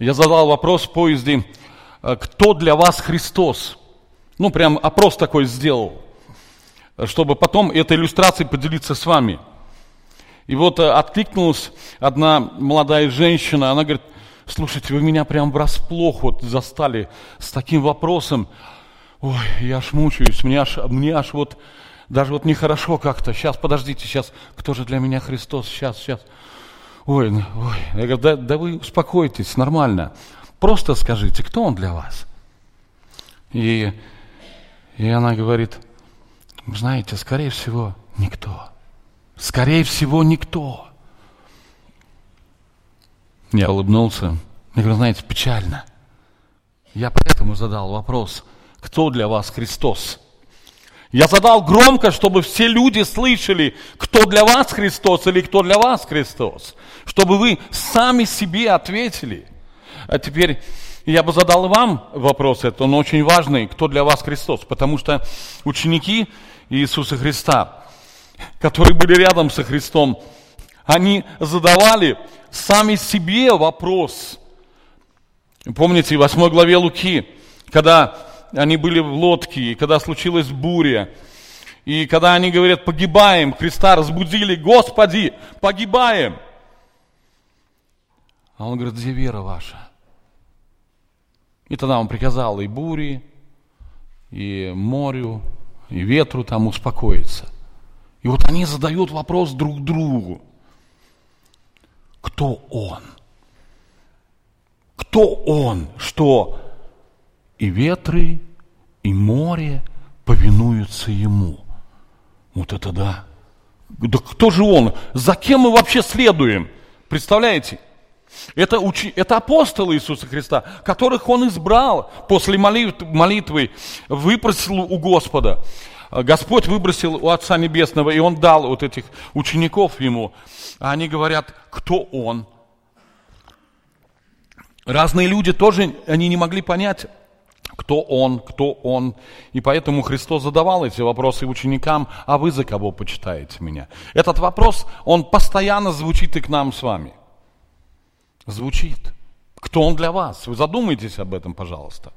Я задал вопрос в поезде, э, кто для вас Христос? Ну, прям опрос такой сделал, чтобы потом этой иллюстрацией поделиться с вами. И вот э, откликнулась одна молодая женщина, она говорит, слушайте, вы меня прям врасплох вот застали с таким вопросом. Ой, я аж мучаюсь, мне аж, мне аж вот, даже вот нехорошо как-то. Сейчас, подождите, сейчас, кто же для меня Христос? Сейчас, сейчас. Ой, ну, ой. Я говорю, да, да вы успокойтесь, нормально. Просто скажите, кто он для вас? И, и она говорит, знаете, скорее всего, никто. Скорее всего, никто. Я улыбнулся. Я говорю, знаете, печально. Я поэтому задал вопрос, кто для вас Христос? Я задал громко, чтобы все люди слышали, кто для вас Христос или кто для вас Христос. Чтобы вы сами себе ответили. А теперь я бы задал вам вопрос, это он очень важный, кто для вас Христос. Потому что ученики Иисуса Христа, которые были рядом со Христом, они задавали сами себе вопрос. Помните, в 8 главе Луки, когда они были в лодке, и когда случилась буря, и когда они говорят, погибаем, Христа разбудили, Господи, погибаем. А он говорит, где вера ваша? И тогда он приказал и буре, и морю, и ветру там успокоиться. И вот они задают вопрос друг другу. Кто он? Кто он, что и ветры, и море повинуются ему. Вот это да. Да кто же он? За кем мы вообще следуем? Представляете? Это, учи, это апостолы Иисуса Христа, которых Он избрал после молитв, молитвы, выпросил у Господа. Господь выбросил у Отца Небесного, и Он дал вот этих учеников Ему. А они говорят, кто Он? Разные люди тоже, они не могли понять, кто он, кто он. И поэтому Христос задавал эти вопросы ученикам, а вы за кого почитаете меня? Этот вопрос, он постоянно звучит и к нам с вами. Звучит. Кто он для вас? Вы задумайтесь об этом, пожалуйста.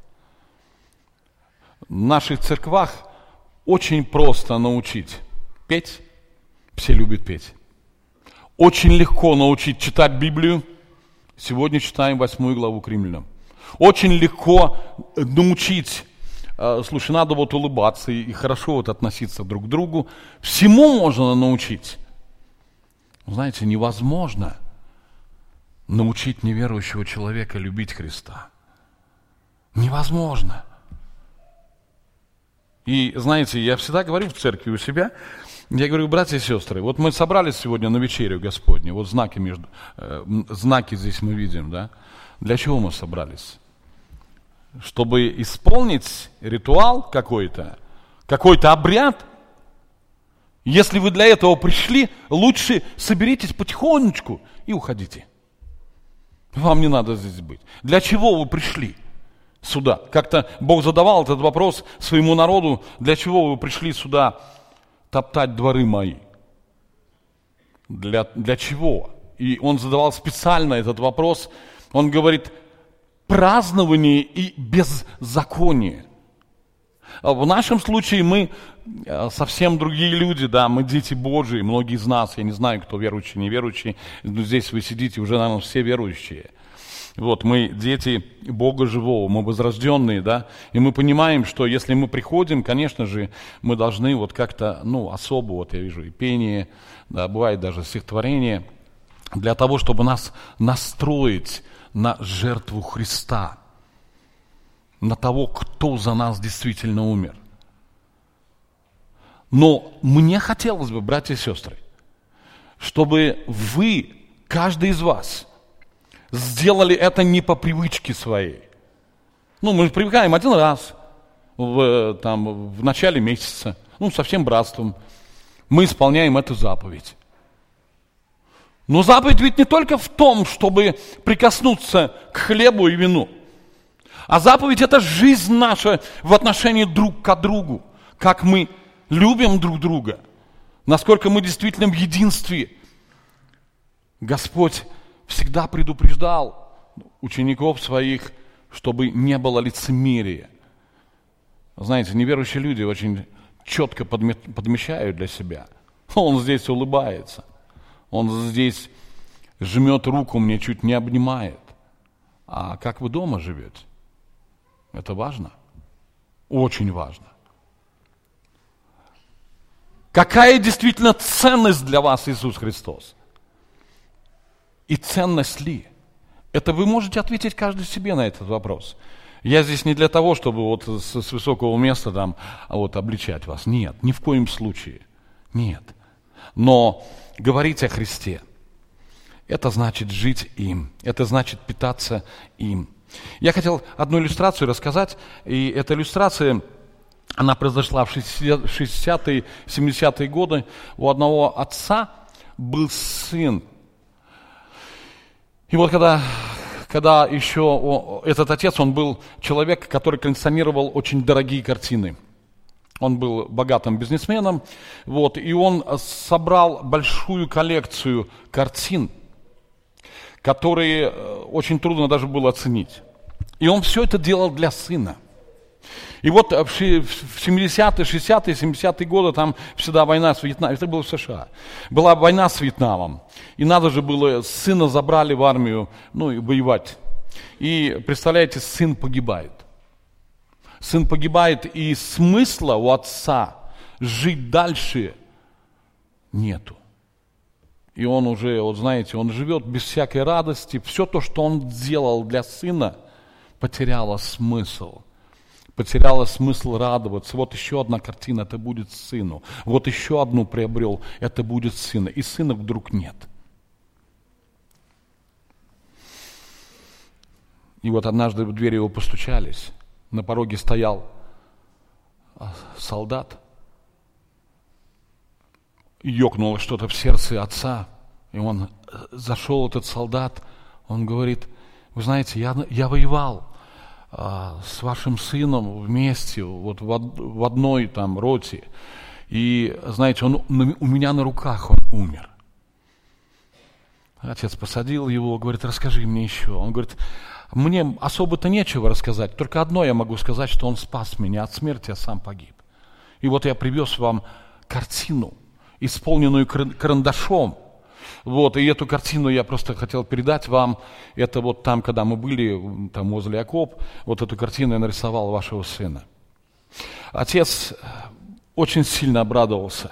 В наших церквах очень просто научить петь. Все любят петь. Очень легко научить читать Библию. Сегодня читаем восьмую главу к римлянам. Очень легко научить, э, слушай, надо вот улыбаться и хорошо вот относиться друг к другу. Всему можно научить. Знаете, невозможно научить неверующего человека любить Христа. Невозможно. И знаете, я всегда говорю в церкви у себя, я говорю, братья и сестры, вот мы собрались сегодня на вечерю Господню, вот знаки, между, э, знаки здесь мы видим, да? Для чего мы собрались? Чтобы исполнить ритуал какой-то, какой-то обряд, если вы для этого пришли, лучше соберитесь потихонечку и уходите. Вам не надо здесь быть. Для чего вы пришли сюда? Как-то Бог задавал этот вопрос своему народу, для чего вы пришли сюда топтать дворы мои? Для, для чего? И он задавал специально этот вопрос. Он говорит, празднование и беззаконие. А в нашем случае мы э, совсем другие люди, да, мы дети Божьи, многие из нас, я не знаю, кто верующий, неверующий, но здесь вы сидите, уже, наверное, все верующие. Вот, мы дети Бога живого, мы возрожденные, да, и мы понимаем, что если мы приходим, конечно же, мы должны вот как-то, ну, особо, вот я вижу и пение, да, бывает даже стихотворение, для того, чтобы нас настроить на жертву Христа, на того, кто за нас действительно умер. Но мне хотелось бы, братья и сестры, чтобы вы, каждый из вас, сделали это не по привычке своей. Ну, мы привыкаем один раз в, там, в начале месяца, ну, со всем братством. Мы исполняем эту заповедь. Но заповедь ведь не только в том, чтобы прикоснуться к хлебу и вину. А заповедь это жизнь наша в отношении друг к другу. Как мы любим друг друга. Насколько мы действительно в единстве. Господь всегда предупреждал учеников своих, чтобы не было лицемерия. Знаете, неверующие люди очень четко подмечают для себя. Он здесь улыбается. Он здесь жмет руку, мне чуть не обнимает. А как вы дома живете? Это важно? Очень важно. Какая действительно ценность для вас Иисус Христос? И ценность ли? Это вы можете ответить каждый себе на этот вопрос. Я здесь не для того, чтобы вот с, с высокого места там вот обличать вас. Нет, ни в коем случае. Нет. Но говорить о Христе, это значит жить им, это значит питаться им. Я хотел одну иллюстрацию рассказать, и эта иллюстрация, она произошла в 60-е, 70-е годы. У одного отца был сын. И вот когда, когда еще этот отец, он был человек, который коллекционировал очень дорогие картины. Он был богатым бизнесменом, вот, и он собрал большую коллекцию картин – которые э, очень трудно даже было оценить. И он все это делал для сына. И вот в 70-е, 60-е, 70-е годы там всегда война с Вьетнамом, это было в США. Была война с Вьетнамом. И надо же было, сына забрали в армию, ну и воевать. И представляете, сын погибает. Сын погибает, и смысла у отца жить дальше нету. И он уже, вот знаете, он живет без всякой радости. Все то, что он сделал для сына, потеряло смысл. Потеряло смысл радоваться. Вот еще одна картина, это будет сыну. Вот еще одну приобрел, это будет сына. И сына вдруг нет. И вот однажды в дверь его постучались. На пороге стоял а, солдат ёкнуло что-то в сердце отца, и он э, зашел, этот солдат, он говорит, вы знаете, я, я воевал а, с вашим сыном вместе, вот в, в одной там роте, и, знаете, он у меня на руках он умер. Отец посадил его, говорит, расскажи мне еще. Он говорит, мне особо-то нечего рассказать, только одно я могу сказать, что он спас меня от смерти, а сам погиб. И вот я привез вам картину – исполненную карандашом. Вот, и эту картину я просто хотел передать вам. Это вот там, когда мы были, там возле окоп, вот эту картину я нарисовал вашего сына. Отец очень сильно обрадовался.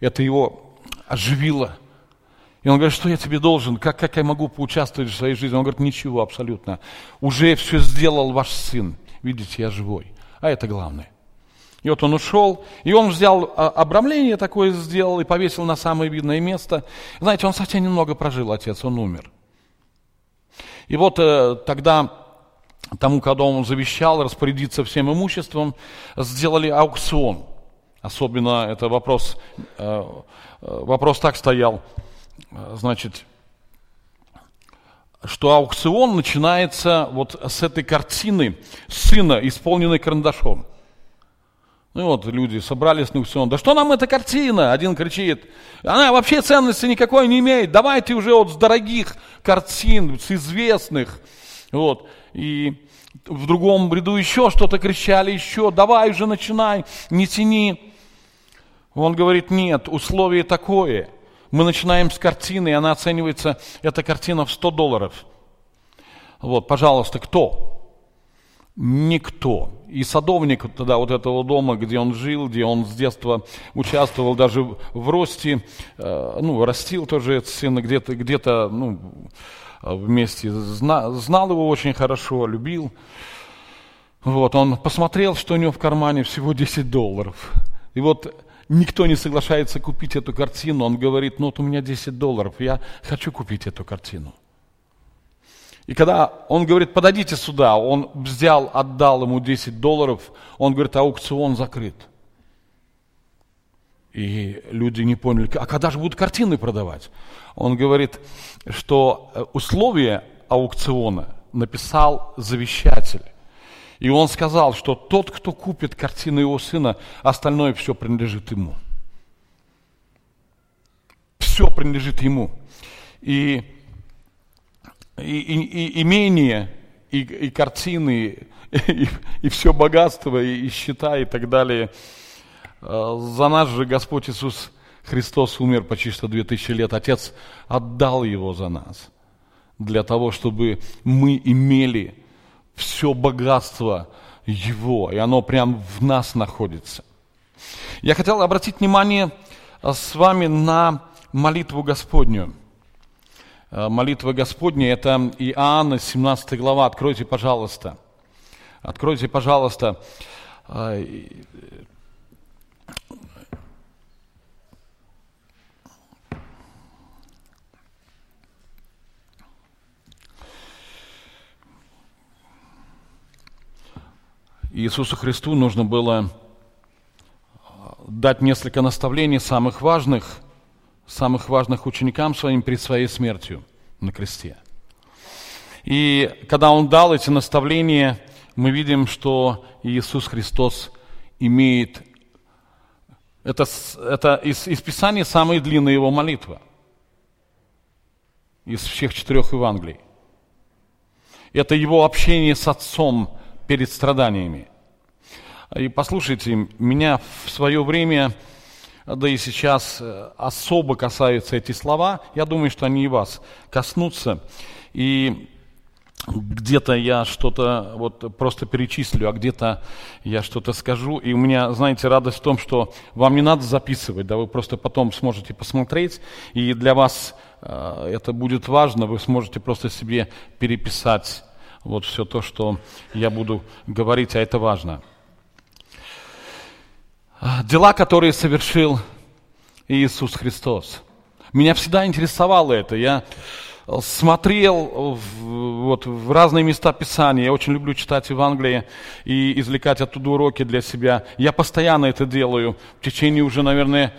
Это его оживило. И он говорит, что я тебе должен, как, как я могу поучаствовать в своей жизни? Он говорит, ничего абсолютно. Уже все сделал ваш сын. Видите, я живой. А это главное. И вот он ушел, и он взял а, обрамление такое сделал и повесил на самое видное место. Знаете, он совсем немного прожил, отец, он умер. И вот э, тогда тому, когда он завещал распорядиться всем имуществом, сделали аукцион. Особенно это вопрос, э, э, вопрос так стоял, значит, что аукцион начинается вот с этой картины сына, исполненной карандашом. Ну вот люди собрались на аукцион. Да что нам эта картина? Один кричит. Она вообще ценности никакой не имеет. Давайте уже вот с дорогих картин, с известных. Вот. И в другом ряду еще что-то кричали, еще. Давай уже начинай, не тяни. Он говорит, нет, условие такое. Мы начинаем с картины, и она оценивается, эта картина в 100 долларов. Вот, пожалуйста, кто? Никто. И садовник тогда вот этого дома, где он жил, где он с детства участвовал даже в росте, э, ну, растил тоже этот сына где-то, где-то, ну, вместе, зна, знал его очень хорошо, любил. Вот, он посмотрел, что у него в кармане всего 10 долларов. И вот никто не соглашается купить эту картину. Он говорит, ну вот у меня 10 долларов, я хочу купить эту картину. И когда он говорит, подойдите сюда, он взял, отдал ему 10 долларов, он говорит, аукцион закрыт. И люди не поняли, а когда же будут картины продавать? Он говорит, что э, условия аукциона написал завещатель. И он сказал, что тот, кто купит картину его сына, остальное все принадлежит ему. Все принадлежит ему. И и, и, и имение, и, и картины, и, и все богатство, и, и счета, и так далее. А, за нас же Господь Иисус Христос умер почти что 2000 лет. Отец отдал его за нас, для того, чтобы мы имели все богатство Его, и оно прям в нас находится. Я хотел обратить внимание а, с вами на молитву Господню. А, молитва Господня – это Иоанна, 17 глава. Откройте, пожалуйста. Откройте, пожалуйста. Иисусу Христу нужно было дать несколько наставлений самых важных, самых важных ученикам своим перед своей смертью на кресте. И когда Он дал эти наставления, мы видим, что Иисус Христос имеет... Это, это из, из Писания самая длинная его молитва. Из всех четырех Евангелий. Это его общение с Отцом перед страданиями. И послушайте, меня в свое время, да и сейчас э, особо касаются эти слова. Я думаю, что они и вас коснутся. И где-то я что-то вот просто перечислю, а где-то я что-то скажу. И у меня, знаете, радость в том, что вам не надо записывать, да, вы просто потом сможете посмотреть. И для вас э, это будет важно, вы сможете просто себе переписать вот все то, что я буду говорить, а это важно. Дела, которые совершил Иисус Христос. Меня всегда интересовало это. Я смотрел в, вот, в разные места Писания. Я очень люблю читать Евангелие и извлекать оттуда уроки для себя. Я постоянно это делаю. В течение уже, наверное,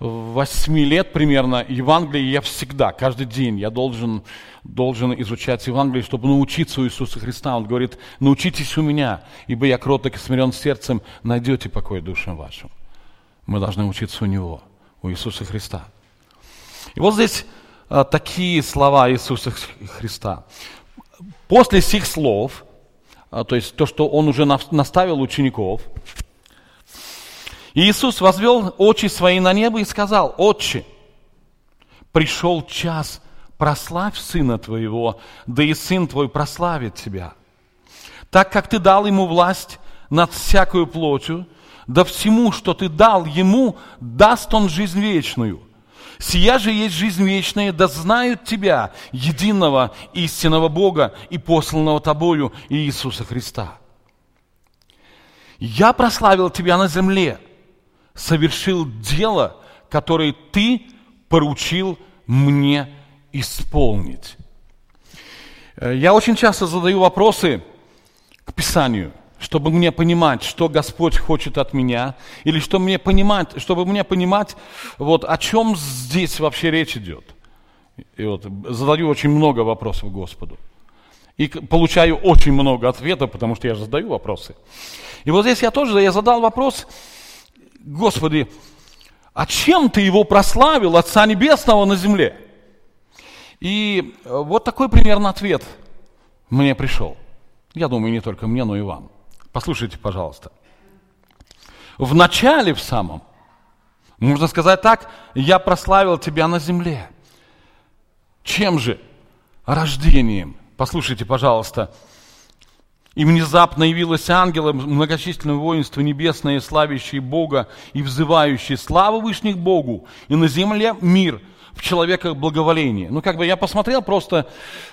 восьми лет примерно Евангелие я всегда, каждый день я должен, должен изучать Евангелие, чтобы научиться у Иисуса Христа. Он говорит, научитесь у меня, ибо я кроток и смирен сердцем, найдете покой душам вашим. Мы должны учиться у Него, у Иисуса Христа. И вот здесь а, такие слова Иисуса Христа. После сих слов, а, то есть то, что Он уже наставил учеников, Иисус возвел очи свои на небо и сказал, «Отче, пришел час, прославь Сына Твоего, да и Сын Твой прославит Тебя. Так как Ты дал Ему власть над всякою плотью, да всему, что Ты дал Ему, даст Он жизнь вечную. Сия же есть жизнь вечная, да знают Тебя, единого истинного Бога и посланного Тобою Иисуса Христа. Я прославил Тебя на земле – совершил дело, которое ты поручил мне исполнить. Э, я очень часто задаю вопросы к Писанию, чтобы мне понимать, что Господь хочет от меня, или что мне понимать, чтобы мне понимать, вот, о чем здесь вообще речь идет. И вот задаю очень много вопросов Господу. И получаю очень много ответов, потому что я же задаю вопросы. И вот здесь я тоже я задал вопрос, Господи, а чем ты его прославил, Отца Небесного на земле? И э, вот такой примерно ответ мне пришел. Я думаю, не только мне, но и вам. Послушайте, пожалуйста. В начале, в самом, можно сказать так, я прославил тебя на земле. Чем же? Рождением. Послушайте, пожалуйста, и внезапно явилось ангелом многочисленное воинство небесное, славящее Бога и взывающее славу Вышних Богу, и на земле мир, в человеках благоволение. Ну, как бы я посмотрел просто,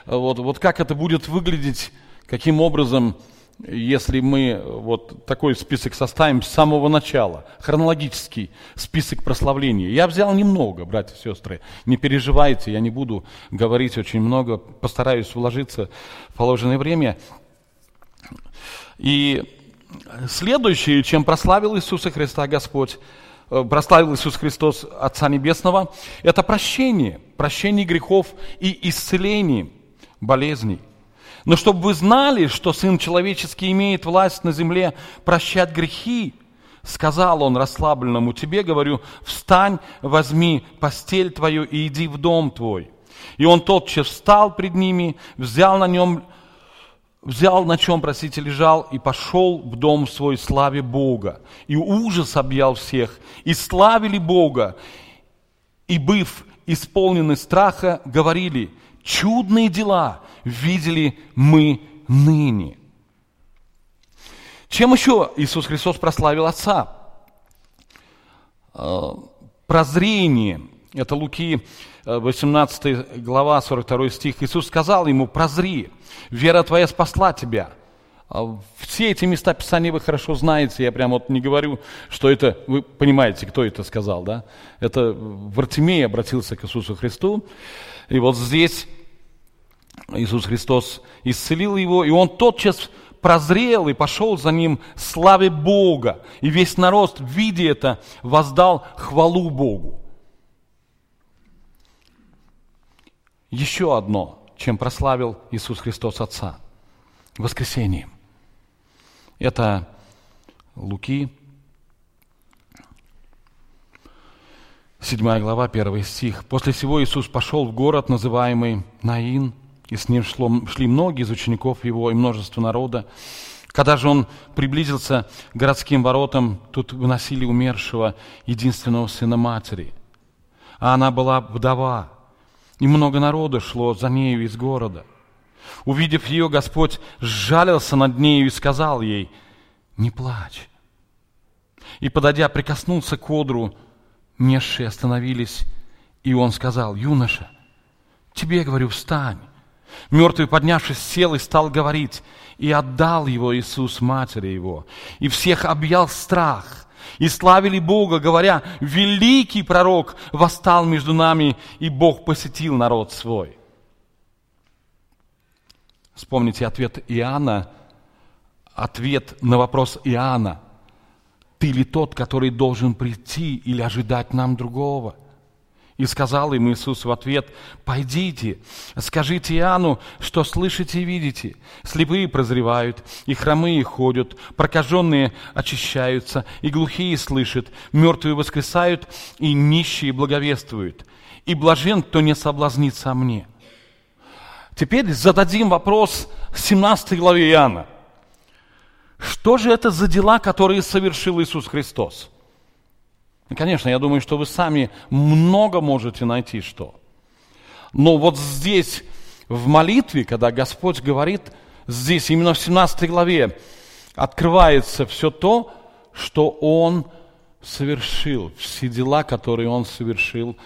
э, вот, вот как это будет выглядеть, каким образом, если мы вот такой список составим с самого начала, хронологический список прославления. Я взял немного, братья и сестры, не переживайте, я не буду говорить очень много, постараюсь вложиться в положенное время. И следующее, чем прославил Иисуса Христа Господь, э, прославил Иисус Христос Отца Небесного, это прощение, прощение грехов и исцеление болезней. Но чтобы вы знали, что Сын Человеческий имеет власть на земле прощать грехи, сказал он расслабленному тебе, говорю, встань, возьми постель твою и иди в дом твой. И он тотчас встал пред ними, взял на нем, взял на чем, простите, лежал, и пошел в дом свой славе Бога. И ужас объял всех, и славили Бога, и, быв исполнены страха, говорили, чудные дела видели мы ныне. Чем еще Иисус Христос прославил Отца? Э, прозрение. Это Луки 18 э, глава, 42 стих. Иисус сказал ему, прозри, вера твоя спасла тебя. А все эти места Писания вы хорошо знаете, я прям вот не говорю, что это, вы понимаете, кто это сказал, да? Это Вартимей обратился к Иисусу Христу, и вот здесь Иисус Христос исцелил его, и он тотчас прозрел и пошел за ним славе Бога. И весь народ, видя это, воздал хвалу Богу. Еще одно, чем прославил Иисус Христос Отца. Воскресением. Это Луки, 7 глава, 1 стих. «После всего Иисус пошел в город, называемый Наин, и с ним шло, шли многие из учеников его и множество народа. Когда же он приблизился к городским воротам, тут выносили умершего единственного сына матери. А она была вдова, и много народа шло за нею из города. Увидев ее, Господь сжалился над нею и сказал ей, «Не плачь». И, подойдя, прикоснулся к одру, несшие остановились, и он сказал, «Юноша, тебе, говорю, встань». Мертвый, поднявшись, сел и стал говорить, и отдал его Иисус матери его. И всех объял страх, и славили Бога, говоря, великий пророк восстал между нами, и Бог посетил народ свой. Вспомните ответ Иоанна, ответ на вопрос Иоанна. Ты ли тот, который должен прийти или ожидать нам другого? И сказал им Иисус в ответ, «Пойдите, скажите Иоанну, что слышите и видите. Слепые прозревают, и хромые ходят, прокаженные очищаются, и глухие слышат, мертвые воскресают, и нищие благовествуют. И блажен, кто не соблазнится о мне». Теперь зададим вопрос 17 главе Иоанна. Что же это за дела, которые совершил Иисус Христос? Конечно, я думаю, что вы сами много можете найти что. Но вот здесь, в молитве, когда Господь говорит, здесь именно в 17 главе открывается все то, что Он совершил, все дела, которые Он совершил,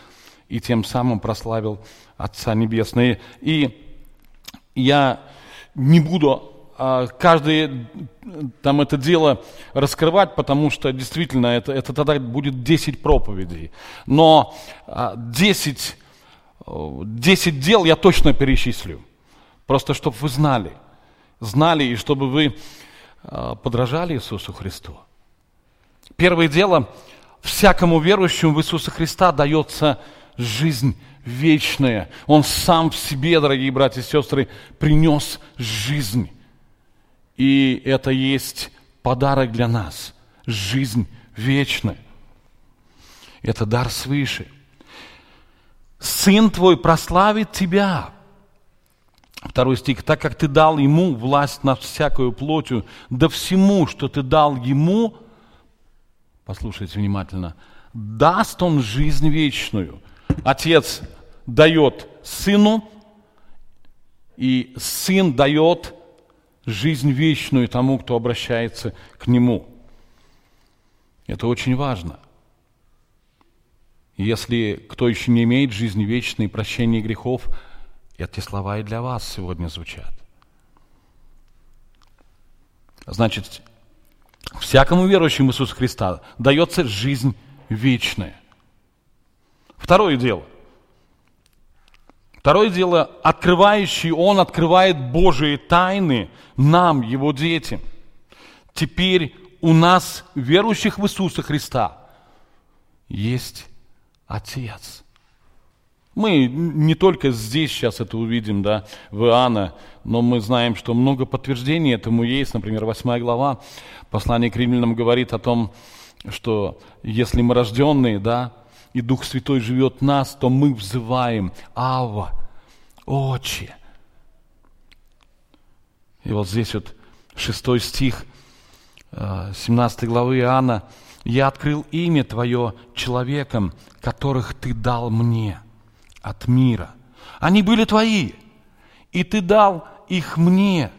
и тем самым прославил Отца Небесного. И я не буду каждое там это дело раскрывать, потому что действительно это, это тогда будет 10 проповедей. Но 10, а, 10 дел я точно перечислю. Просто чтобы вы знали. Знали и чтобы вы а, подражали Иисусу Христу. Первое дело, всякому верующему в Иисуса Христа дается жизнь вечная. Он сам в себе, дорогие братья и сестры, принес жизнь. И это есть подарок для нас. Жизнь вечная. Это дар свыше. Сын твой прославит тебя. Второй стих. Так как ты дал ему власть над всякую плотью, да всему, что ты дал ему, послушайте внимательно, даст он жизнь вечную. Отец дает сыну, и сын дает жизнь вечную тому, кто обращается к Нему. Это очень важно. Если кто еще не имеет жизни вечной и прощения грехов, эти слова и для вас сегодня звучат. Значит, всякому верующему Иисуса Христа дается жизнь вечная. Второе дело – Второе дело, открывающий, он открывает Божие тайны нам, его детям. Теперь у нас, верующих в Иисуса Христа, есть Отец. Мы не только здесь сейчас это увидим, да, в Иоанна, но мы знаем, что много подтверждений этому есть. Например, 8 глава послания к римлянам говорит о том, что если мы рожденные, да, и Дух Святой живет в нас, то мы взываем «Ава». Отче. И вот здесь вот шестой стих 17 э, главы Иоанна. «Я открыл имя Твое человекам, которых Ты дал мне от мира. Они были Твои, и Ты дал их мне,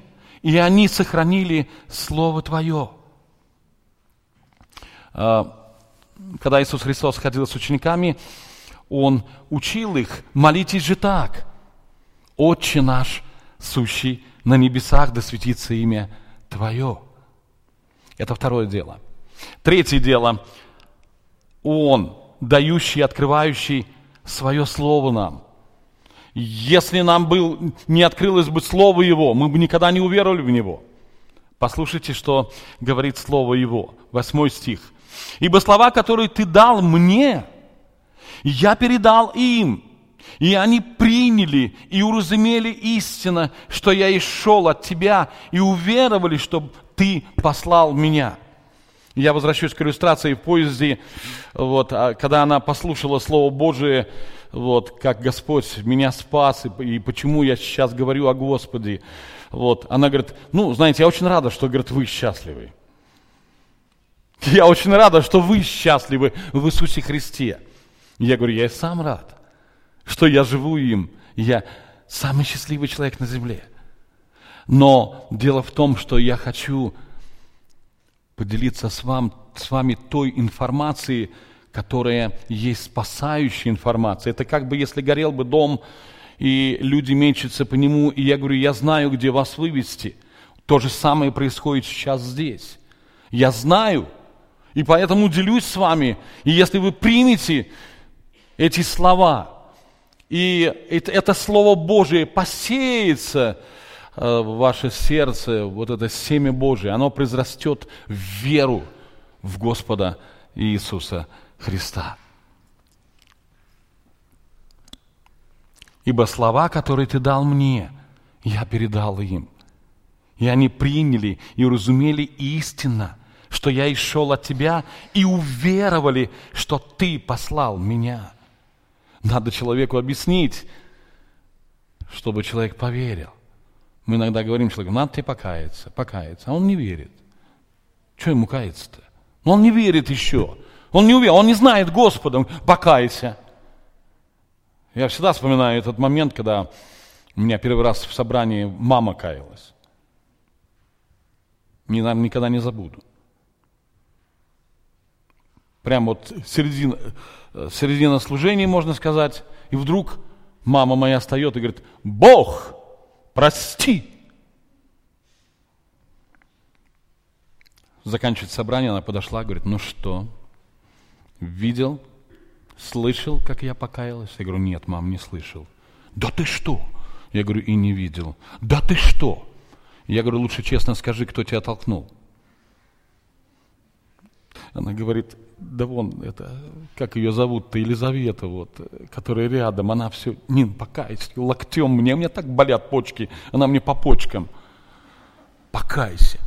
и они сохранили Слово Твое». Когда Иисус Христос ходил с учениками, Он учил их, молитесь же так, «Отче наш, сущий на небесах, да светится имя Твое». Это второе дело. Третье дело. Он, дающий, открывающий свое Слово нам. Если нам был, не открылось бы Слово Его, мы бы никогда не уверовали в Него. Послушайте, что говорит Слово Его. Восьмой стих. «Ибо слова, которые Ты дал мне, я передал им, и они приняли и уразумели истинно, что я и шел от Тебя, и уверовали, что Ты послал меня». Я возвращаюсь к иллюстрации в поезде, вот, а когда она послушала Слово Божие, вот, как Господь меня спас, и, и почему я сейчас говорю о Господе. Вот, она говорит, ну, знаете, я очень рада, что, говорит, вы счастливы. Я очень рада, что вы счастливы в Иисусе Христе. Я говорю, я и сам рад что я живу им. Я самый счастливый человек на земле. Но дело в том, что я хочу поделиться с, вам, с вами той информацией, которая есть спасающая информация. Это как бы если горел бы дом, и люди мечутся по нему, и я говорю, я знаю, где вас вывести. То же самое происходит сейчас здесь. Я знаю, и поэтому делюсь с вами. И если вы примете эти слова, и это Слово Божие посеется э, в ваше сердце, вот это семя Божие, оно произрастет в веру в Господа Иисуса Христа. Ибо слова, которые ты дал мне, я передал им. И они приняли и уразумели истинно, что я и от тебя, и уверовали, что ты послал меня. Надо человеку объяснить, чтобы человек поверил. Мы иногда говорим человеку, надо тебе покаяться, покаяться, а он не верит. Что ему каяться-то? Но он не верит еще. Он не уверен, он не знает Господа, покайся. Я всегда вспоминаю этот момент, когда у меня первый раз в собрании мама каялась. Не, наверное, никогда не забуду. Прям вот середина, Э, середина служения, можно сказать, и вдруг мама моя встает и говорит, Бог, прости. Заканчивает собрание, она подошла, говорит, ну что, видел, слышал, как я покаялась? Я говорю, нет, мам, не слышал. Да ты что? Я говорю, и не видел. Да ты что? Я говорю, лучше честно скажи, кто тебя толкнул. Она говорит, да вон, это, как ее зовут-то, Елизавета, вот, которая рядом, она все, Нин, покайся, локтем мне, мне так болят почки, она мне по почкам. Покайся.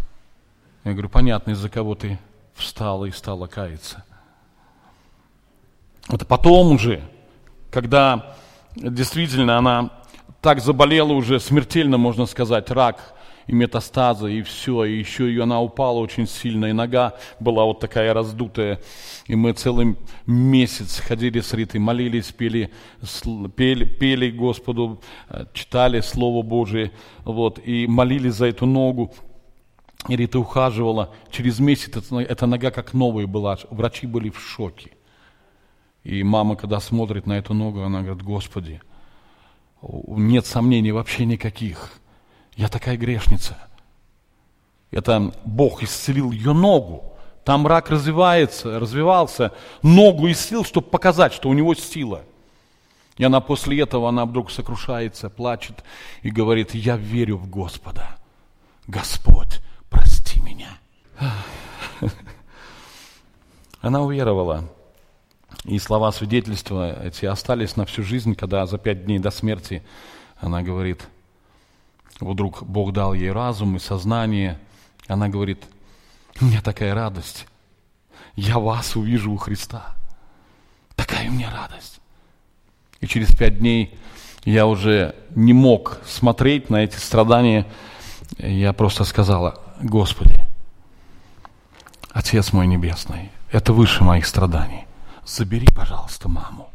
Я говорю, понятно, из-за кого ты встала и стала каяться. Это потом уже, когда действительно она так заболела уже смертельно, можно сказать, рак и метастазы, и все, и еще ее она упала очень сильно, и нога была вот такая раздутая, и мы целый месяц ходили с Ритой, молились, пели, пели, пели Господу, э, читали Слово Божие, вот, и молились за эту ногу, и Рита ухаживала, через месяц эта нога как новая была, врачи были в шоке. И мама, когда смотрит на эту ногу, она говорит, Господи, нет сомнений вообще никаких – я такая грешница. Это Бог исцелил ее ногу. Там рак развивается, развивался, ногу исцелил, чтобы показать, что у него сила. И она после этого, она вдруг сокрушается, плачет и говорит, я верю в Господа. Господь, прости меня. Она уверовала. И слова свидетельства эти остались на всю жизнь, когда за пять дней до смерти она говорит, Вдруг Бог дал ей разум и сознание. Она говорит, у меня такая радость. Я вас увижу у Христа. Такая у меня радость. И через пять дней я уже не мог смотреть на эти страдания. Я просто сказала, Господи, Отец мой Небесный, это выше моих страданий. Забери, пожалуйста, маму.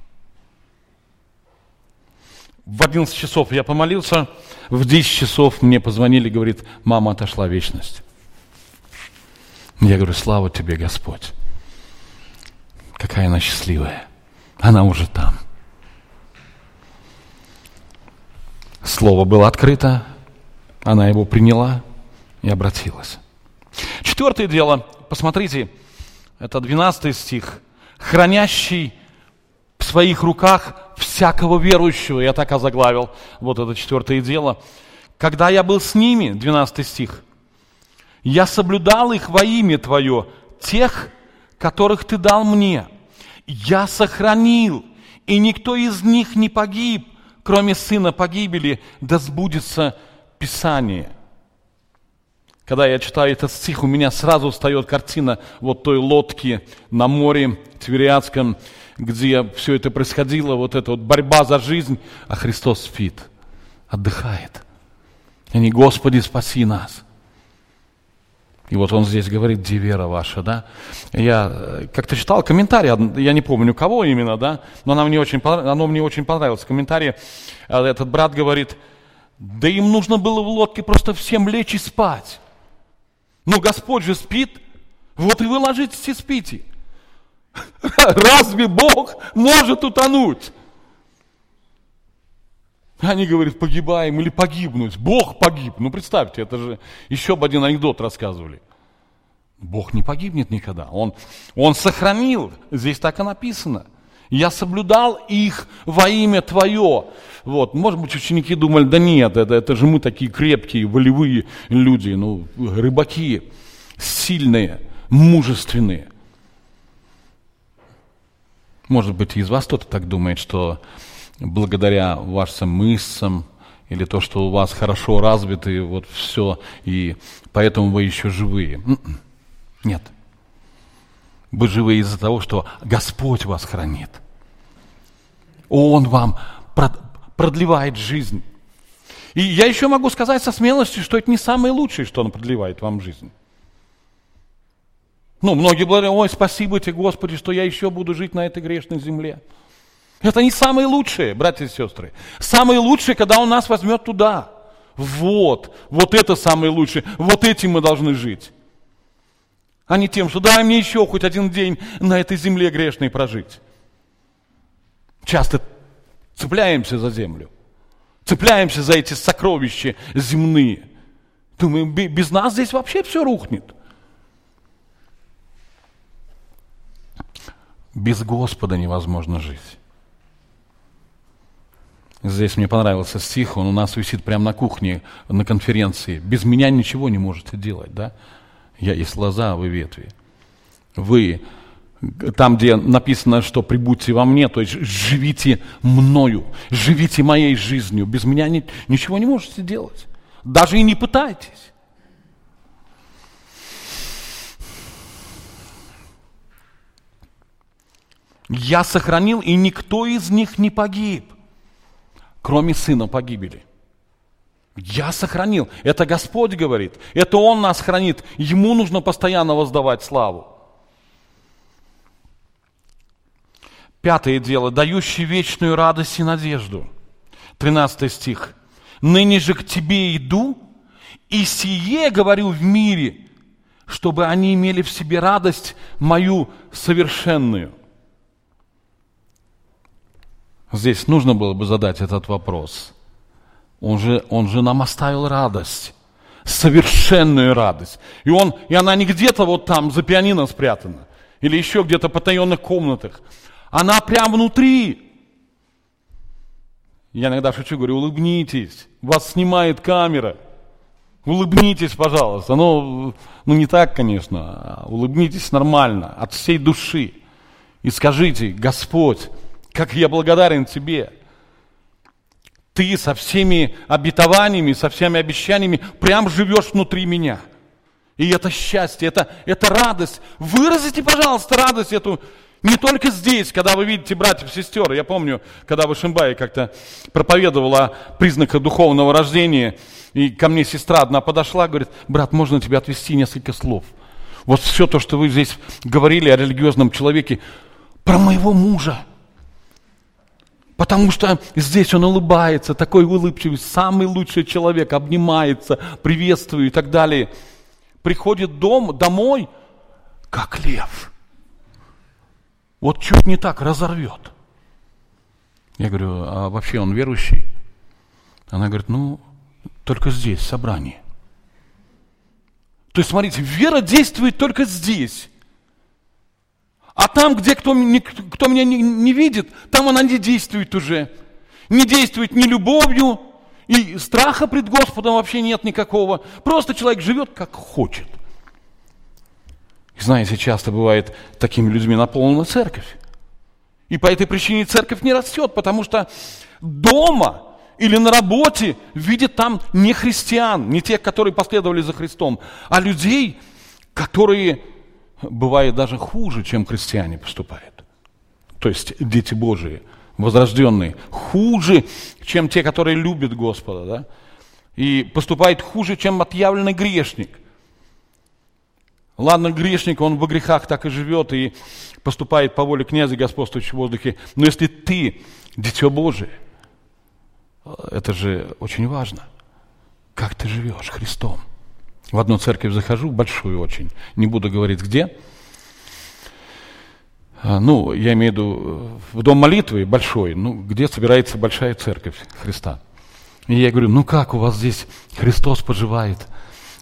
В 11 часов я помолился, в 10 часов мне позвонили, говорит, мама отошла в вечность. Я говорю, слава тебе, Господь. Какая она счастливая. Она уже там. Слово было открыто, она его приняла и обратилась. Четвертое дело, посмотрите, это 12 стих. «Хранящий своих руках всякого верующего». Я так озаглавил вот это четвертое дело. «Когда я был с ними», 12 стих, «я соблюдал их во имя Твое, тех, которых Ты дал мне. Я сохранил, и никто из них не погиб, кроме сына погибели, да сбудется Писание». Когда я читаю этот стих, у меня сразу встает картина вот той лодки на море Твериадском, где все это происходило, вот эта вот борьба за жизнь, а Христос спит, отдыхает. И не Господи, спаси нас. И вот он здесь говорит, где вера ваша, да? Я э, как-то читал комментарий, я не помню кого именно, да, но оно мне очень, оно мне очень понравилось. Комментарий, э, этот брат говорит, да им нужно было в лодке просто всем лечь и спать. Но Господь же спит, вот и вы ложитесь и спите. Разве Бог может утонуть? Они говорят, погибаем или погибнуть. Бог погиб. Ну, представьте, это же еще бы один анекдот рассказывали. Бог не погибнет никогда. Он, он сохранил. Здесь так и написано. Я соблюдал их во имя Твое. Вот. Может быть, ученики думали, да нет, это, это же мы такие крепкие, волевые люди, ну, рыбаки, сильные, мужественные. Может быть, из вас кто-то так думает, что благодаря вашим мышцам или то, что у вас хорошо развиты, вот все, и поэтому вы еще живые. М-м. Нет. Вы живы из-за того, что Господь вас хранит. Он вам продлевает жизнь. И я еще могу сказать со смелостью, что это не самое лучшее, что Он продлевает вам жизнь. Ну, многие говорят, ой, спасибо тебе, Господи, что я еще буду жить на этой грешной земле. Это не самое лучшее, братья и сестры. Самое лучшее, когда Он нас возьмет туда. Вот, вот это самое лучшее, вот этим мы должны жить. А не тем, что дай мне еще хоть один день на этой земле грешной прожить. Часто цепляемся за землю, цепляемся за эти сокровища земные. Думаем, без нас здесь вообще все рухнет. Без Господа невозможно жить. Здесь мне понравился стих, он у нас висит прямо на кухне, на конференции. Без меня ничего не можете делать, да? Я есть лоза, а вы ветви. Вы, там, где написано, что прибудьте во мне, то есть живите мною, живите моей жизнью. Без меня ни, ничего не можете делать. Даже и не пытайтесь. Я сохранил, и никто из них не погиб, кроме сына погибели. Я сохранил. Это Господь говорит. Это Он нас хранит. Ему нужно постоянно воздавать славу. Пятое дело. Дающий вечную радость и надежду. 13 стих. «Ныне же к тебе иду, и сие говорю в мире, чтобы они имели в себе радость мою совершенную». Здесь нужно было бы задать этот вопрос. Он же, он же нам оставил радость, совершенную радость. И, он, и она не где-то вот там за пианино спрятана, или еще где-то в потаенных комнатах. Она прямо внутри. Я иногда шучу, говорю, улыбнитесь, вас снимает камера. Улыбнитесь, пожалуйста. Ну, ну не так, конечно, улыбнитесь нормально, от всей души. И скажите, Господь, как я благодарен Тебе. Ты со всеми обетованиями, со всеми обещаниями прям живешь внутри меня. И это счастье, это, это радость. Выразите, пожалуйста, радость эту Не только здесь, когда вы видите братьев сестер. Я помню, когда в Ишимбае как-то проповедовала о признаках духовного рождения, и ко мне сестра одна подошла, говорит, брат, можно тебе отвести несколько слов? Вот все то, что вы здесь говорили о религиозном человеке, про моего мужа. Потому что здесь он улыбается, такой улыбчивый, самый лучший человек, обнимается, приветствует и так далее. Приходит дом, домой, как лев. Вот чуть не так разорвет. Я говорю, а вообще он верующий? Она говорит, ну, только здесь, собрание. То есть, смотрите, вера действует только здесь. А там, где кто, кто меня не, не видит, там она не действует уже. Не действует ни любовью, и страха пред Господом вообще нет никакого. Просто человек живет как хочет. И знаете, часто бывает такими людьми наполнена церковь. И по этой причине церковь не растет, потому что дома или на работе видит там не христиан, не тех, которые последовали за Христом, а людей, которые, бывает даже хуже, чем христиане поступают. То есть дети Божии, возрожденные, хуже, чем те, которые любят Господа, да? И поступает хуже, чем отъявленный грешник – Ладно, грешник, он в грехах так и живет и поступает по воле князя, господствующего в воздухе. Но если ты дитё Божие, это же очень важно. Как ты живешь Христом? В одну церковь захожу, большую очень, не буду говорить где. А, ну, я имею в виду в дом молитвы большой, ну, где собирается большая церковь Христа. И я говорю, ну как у вас здесь Христос поживает?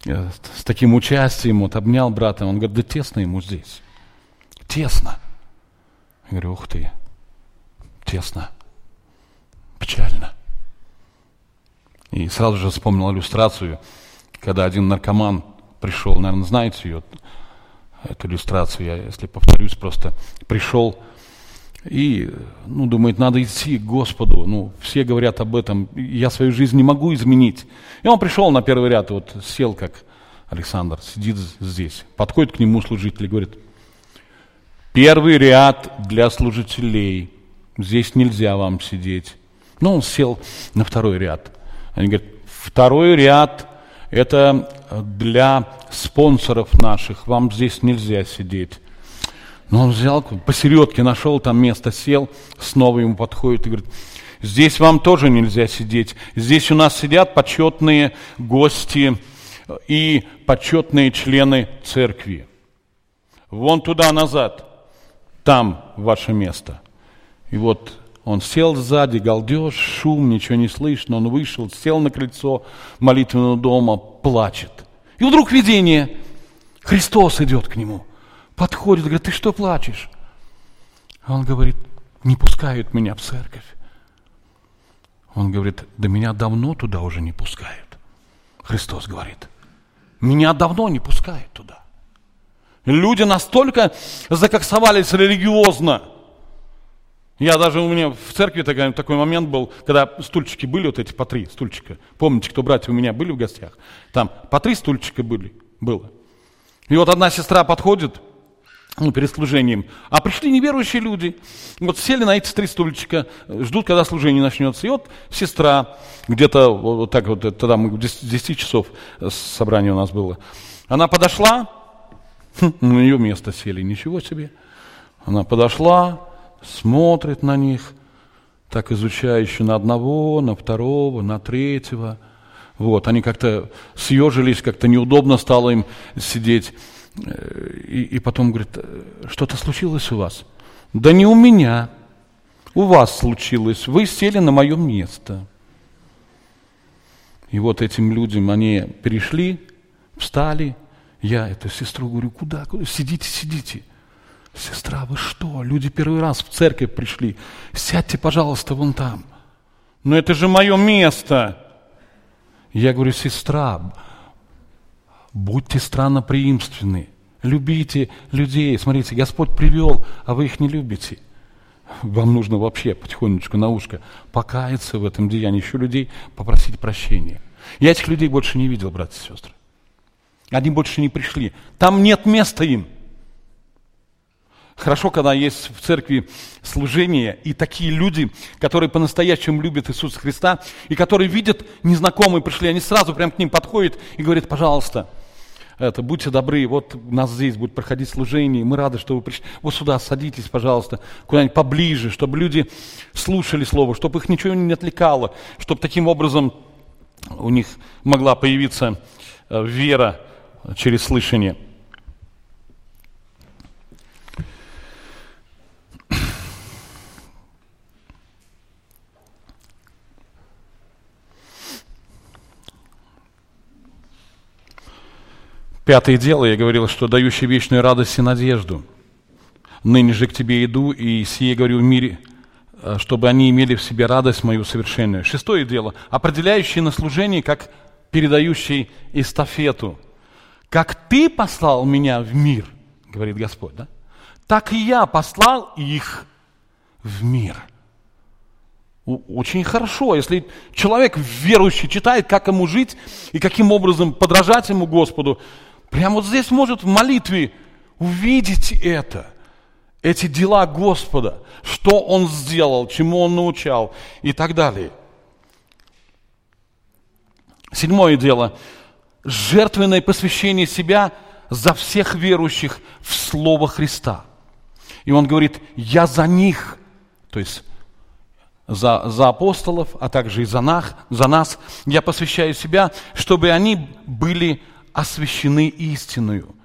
Э, с таким участием, вот обнял брата, он говорит, да тесно ему здесь. Тесно. Я говорю, ух ты, тесно, печально. И сразу же вспомнил иллюстрацию, когда один наркоман пришел, наверное, знаете ее, эту иллюстрацию, я, если повторюсь, просто пришел и, ну, думает, надо идти к Господу, ну, все говорят об этом, я свою жизнь не могу изменить. И он пришел на первый ряд, вот сел как Александр, сидит здесь, подходит к нему служитель и говорит, первый ряд для служителей, здесь нельзя вам сидеть. Ну, он сел на второй ряд. Они говорят, второй ряд – это для спонсоров наших, вам здесь нельзя сидеть. Но он взял, посередке нашел там место, сел, снова ему подходит и говорит, здесь вам тоже нельзя сидеть. Здесь у нас сидят почетные гости и почетные члены церкви. Вон туда назад, там ваше место. И вот он сел сзади, галдеж, шум, ничего не слышно. Он вышел, сел на крыльцо молитвенного дома, плачет. И вдруг видение. Христос идет к нему. Подходит, говорит, ты что плачешь? А он говорит, не пускают меня в церковь. Он говорит, да меня давно туда уже не пускают. Христос говорит, меня давно не пускают туда. Люди настолько закоксовались религиозно – я даже у меня в церкви такой, такой момент был, когда стульчики были, вот эти по три стульчика. Помните, кто братья у меня были в гостях? Там по три стульчика были, было. И вот одна сестра подходит, ну, перед служением, а пришли неверующие люди, вот сели на эти три стульчика, ждут, когда служение начнется. И вот сестра, где-то вот так вот, тогда мы 10 часов собрание у нас было, она подошла, на ее место сели, ничего себе. Она подошла, смотрит на них, так изучающе на одного, на второго, на третьего. Вот, они как-то съежились, как-то неудобно стало им сидеть. И, и потом говорит, что-то случилось у вас? Да не у меня, у вас случилось. Вы сели на мое место. И вот этим людям они перешли, встали. Я эту сестру говорю, куда, куда? Сидите, сидите. Сестра, вы что? Люди первый раз в церковь пришли. Сядьте, пожалуйста, вон там. Но это же мое место. Я говорю, сестра, будьте странноприимственны. Любите людей. Смотрите, Господь привел, а вы их не любите. Вам нужно вообще потихонечку на ушко покаяться в этом деянии, еще людей попросить прощения. Я этих людей больше не видел, братья и сестры. Они больше не пришли. Там нет места им. Хорошо, когда есть в церкви служение и такие люди, которые по-настоящему любят Иисуса Христа, и которые видят незнакомые пришли, они сразу прям к ним подходят и говорят, пожалуйста, это, будьте добры, вот у нас здесь будет проходить служение, мы рады, что вы пришли. Вот сюда садитесь, пожалуйста, куда-нибудь поближе, чтобы люди слушали Слово, чтобы их ничего не отвлекало, чтобы таким образом у них могла появиться э, вера через слышание. Пятое дело, я говорил, что дающий вечную радость и надежду. Ныне же к тебе иду, и сие говорю в мире, э, чтобы они имели в себе радость мою совершенную. Шестое дело, определяющий на служении, как передающий эстафету. Как ты послал меня в мир, говорит Господь, да? так и я послал их в мир. Очень хорошо, если человек верующий читает, как ему жить и каким образом подражать ему Господу, Прямо вот здесь может в молитве увидеть это, эти дела Господа, что Он сделал, чему Он научал и так далее. Седьмое дело. Жертвенное посвящение себя за всех верующих в Слово Христа. И он говорит, я за них, то есть за, за апостолов, а также и за нас, за нас, я посвящаю себя, чтобы они были освящены истинную.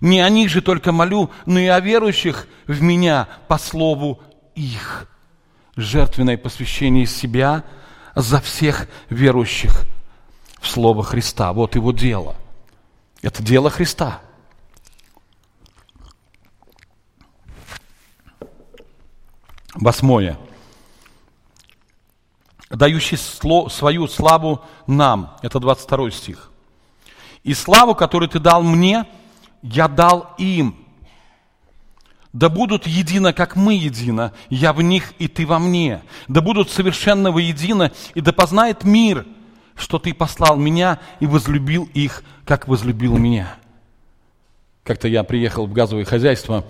Не о них же только молю, но и о верующих в меня по слову их. Жертвенное посвящение себя за всех верующих в Слово Христа. Вот его дело. Это дело Христа. Восьмое. Дающий свою славу нам. Это 22 стих. И славу, которую ты дал мне, я дал им. Да будут едино, как мы едино, я в них и ты во мне. Да будут совершенно воедино, и да познает мир, что ты послал меня и возлюбил их, как возлюбил меня. Как-то я приехал в газовое хозяйство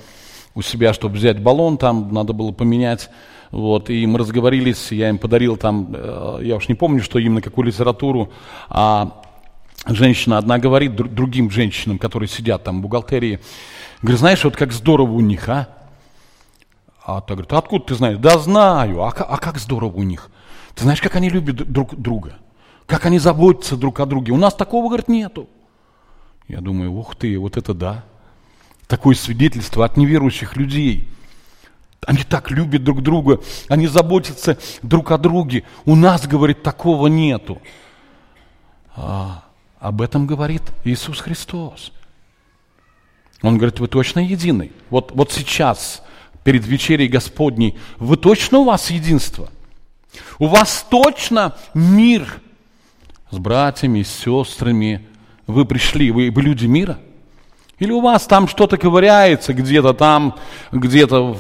у себя, чтобы взять баллон, там надо было поменять. Вот, и мы разговорились, я им подарил там, э, я уж не помню, что именно, какую литературу, а женщина одна говорит другим женщинам, которые сидят там в бухгалтерии, говорит, знаешь, вот как здорово у них, а? А та говорит, а откуда ты знаешь? Да знаю, а, а как здорово у них? Ты знаешь, как они любят друг друга? Как они заботятся друг о друге? У нас такого, говорит, нету. Я думаю, ух ты, вот это да. Такое свидетельство от неверующих людей. Они так любят друг друга, они заботятся друг о друге. У нас, говорит, такого нету. А, об этом говорит Иисус Христос. Он говорит, вы точно единый. Вот, вот сейчас, перед вечерей Господней, вы точно у вас единство? У вас точно мир с братьями, с сестрами. Вы пришли, вы, вы люди мира? Или у вас там что-то ковыряется где-то там, где-то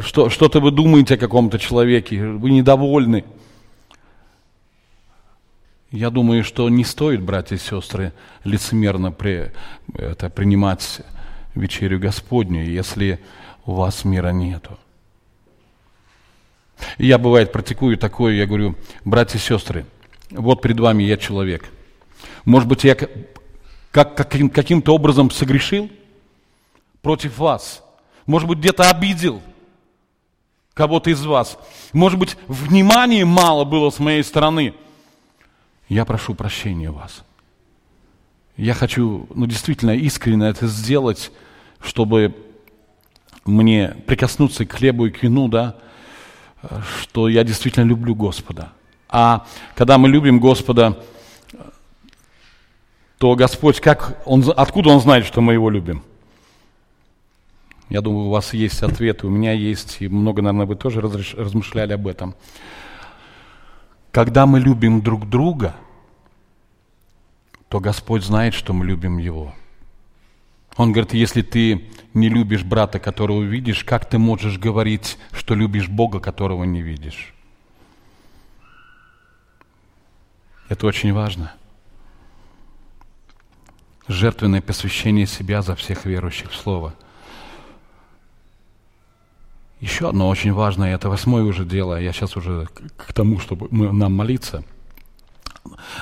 что, что-то вы думаете о каком-то человеке, вы недовольны? Я думаю, что не стоит, братья и сестры, лицемерно при, это, принимать вечерю Господню, если у вас мира нету. я, бывает, практикую такое, я говорю, братья и сестры, вот перед вами я человек. Может быть, я как, каким, каким-то образом согрешил против вас. Может быть, где-то обидел кого-то из вас. Может быть, внимания мало было с моей стороны – я прошу прощения у вас. Я хочу, ну, действительно искренне это сделать, чтобы мне прикоснуться к хлебу и к вину, да, что я действительно люблю Господа. А когда мы любим Господа, то Господь, как он, откуда Он знает, что мы Его любим? Я думаю, у вас есть ответы, у меня есть, и много, наверное, вы тоже размышляли об этом. Когда мы любим друг друга, то Господь знает, что мы любим Его. Он говорит, если ты не любишь брата, которого видишь, как ты можешь говорить, что любишь Бога, которого не видишь? Это очень важно. Жертвенное посвящение себя за всех верующих в Слово. Еще одно очень важное, это восьмое уже дело, я сейчас уже к тому, чтобы мы, нам молиться.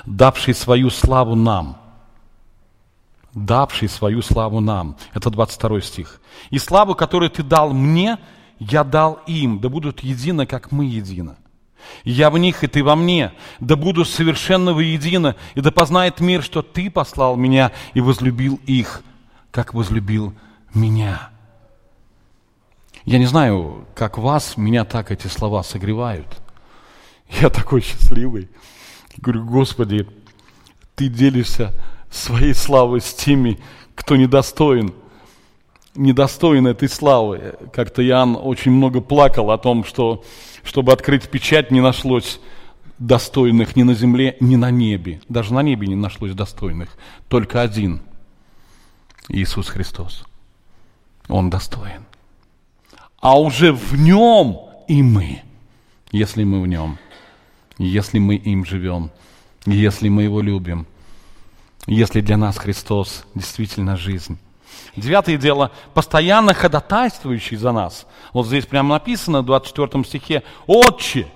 Давший свою славу нам. Давший свою славу нам. Это 22 стих. И славу, которую ты дал мне, я дал им, да будут едины, как мы едины. Я в них, и ты во мне, да буду совершенно воедино, и да познает мир, что ты послал меня и возлюбил их, как возлюбил меня. Я не знаю, как вас, меня так эти слова согревают. Я такой счастливый. Говорю, Господи, Ты делишься своей славой с теми, кто недостоин, недостоин этой славы. Как-то Иоанн очень много плакал о том, что чтобы открыть печать, не нашлось достойных ни на земле, ни на небе. Даже на небе не нашлось достойных. Только один. Иисус Христос. Он достоин. А уже в нем и мы, если мы в нем, если мы им живем, если мы его любим, если для нас Христос действительно жизнь. Девятое дело, постоянно ходатайствующий за нас. Вот здесь прямо написано в 24 стихе, «Отче,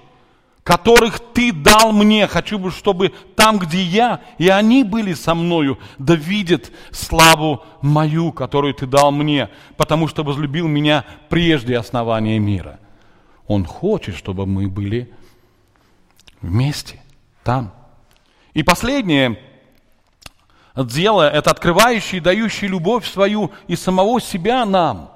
которых Ты дал мне, хочу бы, чтобы там, где я, и они были со мною, да видят славу мою, которую Ты дал мне, потому что возлюбил меня прежде основания мира». Он хочет, чтобы мы были вместе, там. И последнее – дело, это открывающий и дающий любовь свою и самого себя нам.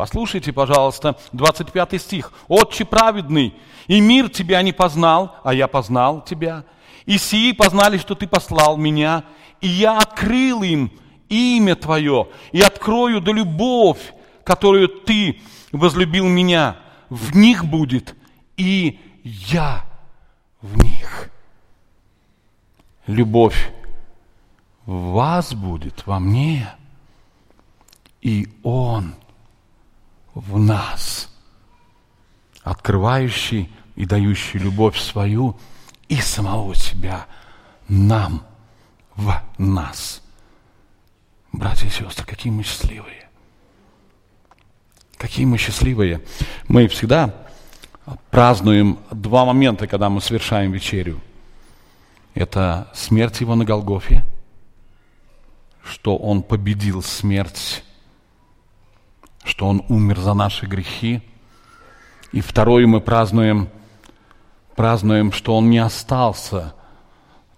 Послушайте, пожалуйста, 25 стих. «Отче праведный, и мир тебя не познал, а я познал тебя. И сии познали, что ты послал меня, и я открыл им имя твое, и открою да любовь, которую ты возлюбил меня. В них будет, и я в них». Любовь в вас будет, во мне, и Он в нас, открывающий и дающий любовь свою и самого себя нам, в нас. Братья и сестры, какие мы счастливые. Какие мы счастливые. Мы всегда празднуем два момента, когда мы совершаем вечерю. Это смерть его на Голгофе – что Он победил смерть, что Он умер за наши грехи. И второе мы празднуем, празднуем, что Он не остался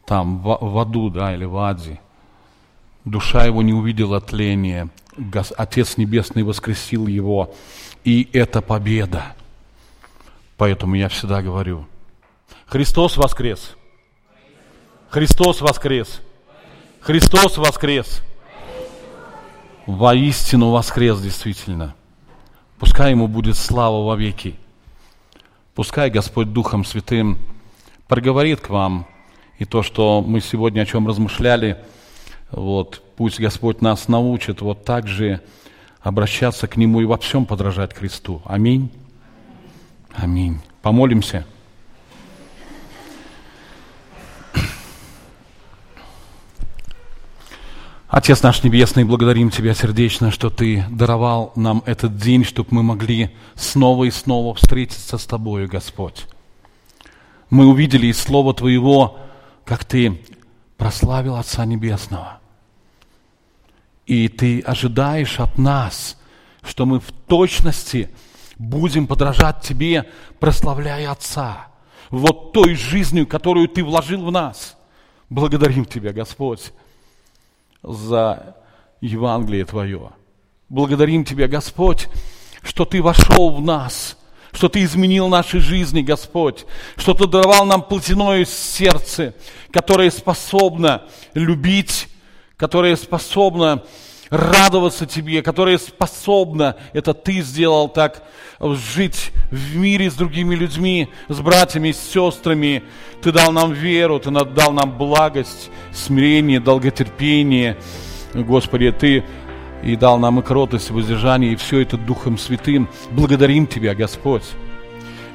там, в, в аду, да, или в аде. Душа его не увидела тления. Отец Небесный воскресил его. И это победа. Поэтому я всегда говорю, Христос воскрес. Христос воскрес. Христос воскрес. Воистину воскрес действительно. Пускай Ему будет слава во веки. Пускай Господь Духом Святым проговорит к вам и то, что мы сегодня о чем размышляли, вот, пусть Господь нас научит вот так же обращаться к Нему и во всем подражать Христу. Аминь. Аминь. Помолимся. Отец наш Небесный, благодарим Тебя сердечно, что Ты даровал нам этот день, чтобы мы могли снова и снова встретиться с Тобою, Господь. Мы увидели из Слова Твоего, как Ты прославил Отца Небесного. И Ты ожидаешь от нас, что мы в точности будем подражать Тебе, прославляя Отца. Вот той жизнью, которую Ты вложил в нас. Благодарим Тебя, Господь за Евангелие Твое. Благодарим Тебя, Господь, что Ты вошел в нас, что Ты изменил наши жизни, Господь, что Ты даровал нам плотяное сердце, которое способно любить, которое способно радоваться Тебе, которое способно, это Ты сделал так, жить в мире с другими людьми, с братьями, с сестрами. Ты дал нам веру, Ты дал нам благость, смирение, долготерпение. Господи, Ты и дал нам и кротость, и воздержание, и все это Духом Святым. Благодарим Тебя, Господь.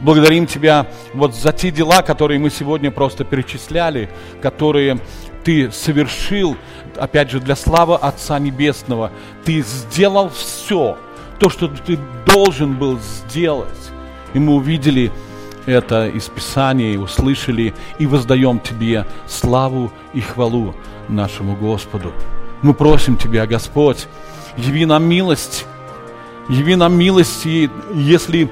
Благодарим Тебя вот за те дела, которые мы сегодня просто перечисляли, которые Ты совершил, опять же, для славы Отца Небесного. Ты сделал все, то, что ты должен был сделать. И мы увидели это из Писания, и услышали, и воздаем Тебе славу и хвалу нашему Господу. Мы просим Тебя, Господь, яви нам милость, яви нам милость, если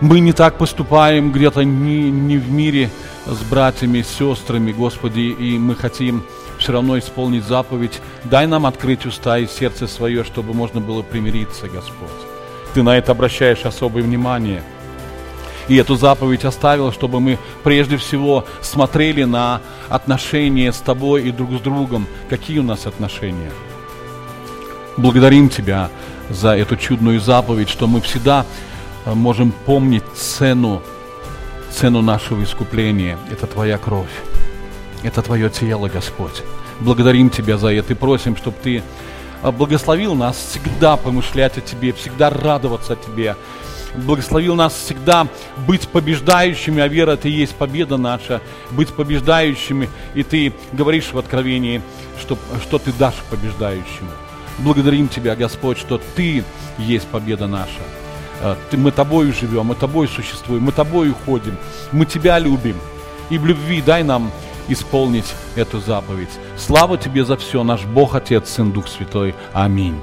мы не так поступаем где-то не, не в мире с братьями, с сестрами, Господи, и мы хотим все равно исполнить заповедь. Дай нам открыть уста и сердце свое, чтобы можно было примириться, Господь. Ты на это обращаешь особое внимание. И эту заповедь оставил, чтобы мы прежде всего смотрели на отношения с Тобой и друг с другом. Какие у нас отношения? Благодарим Тебя за эту чудную заповедь, что мы всегда э, можем помнить цену, цену нашего искупления. Это Твоя кровь. Это Твое тело, Господь. Благодарим Тебя за это и просим, чтобы Ты а, благословил нас всегда помышлять о Тебе, всегда радоваться Тебе. Благословил нас всегда быть побеждающими, а вера это и есть победа наша, быть побеждающими. И Ты говоришь в Откровении, что, что Ты дашь побеждающему. Благодарим Тебя, Господь, что Ты есть победа наша. А, мы Тобою живем, мы Тобой существуем, мы Тобою ходим, мы Тебя любим. И в любви дай нам исполнить эту заповедь. Слава Тебе за все, наш Бог, Отец, Сын, Дух Святой. Аминь.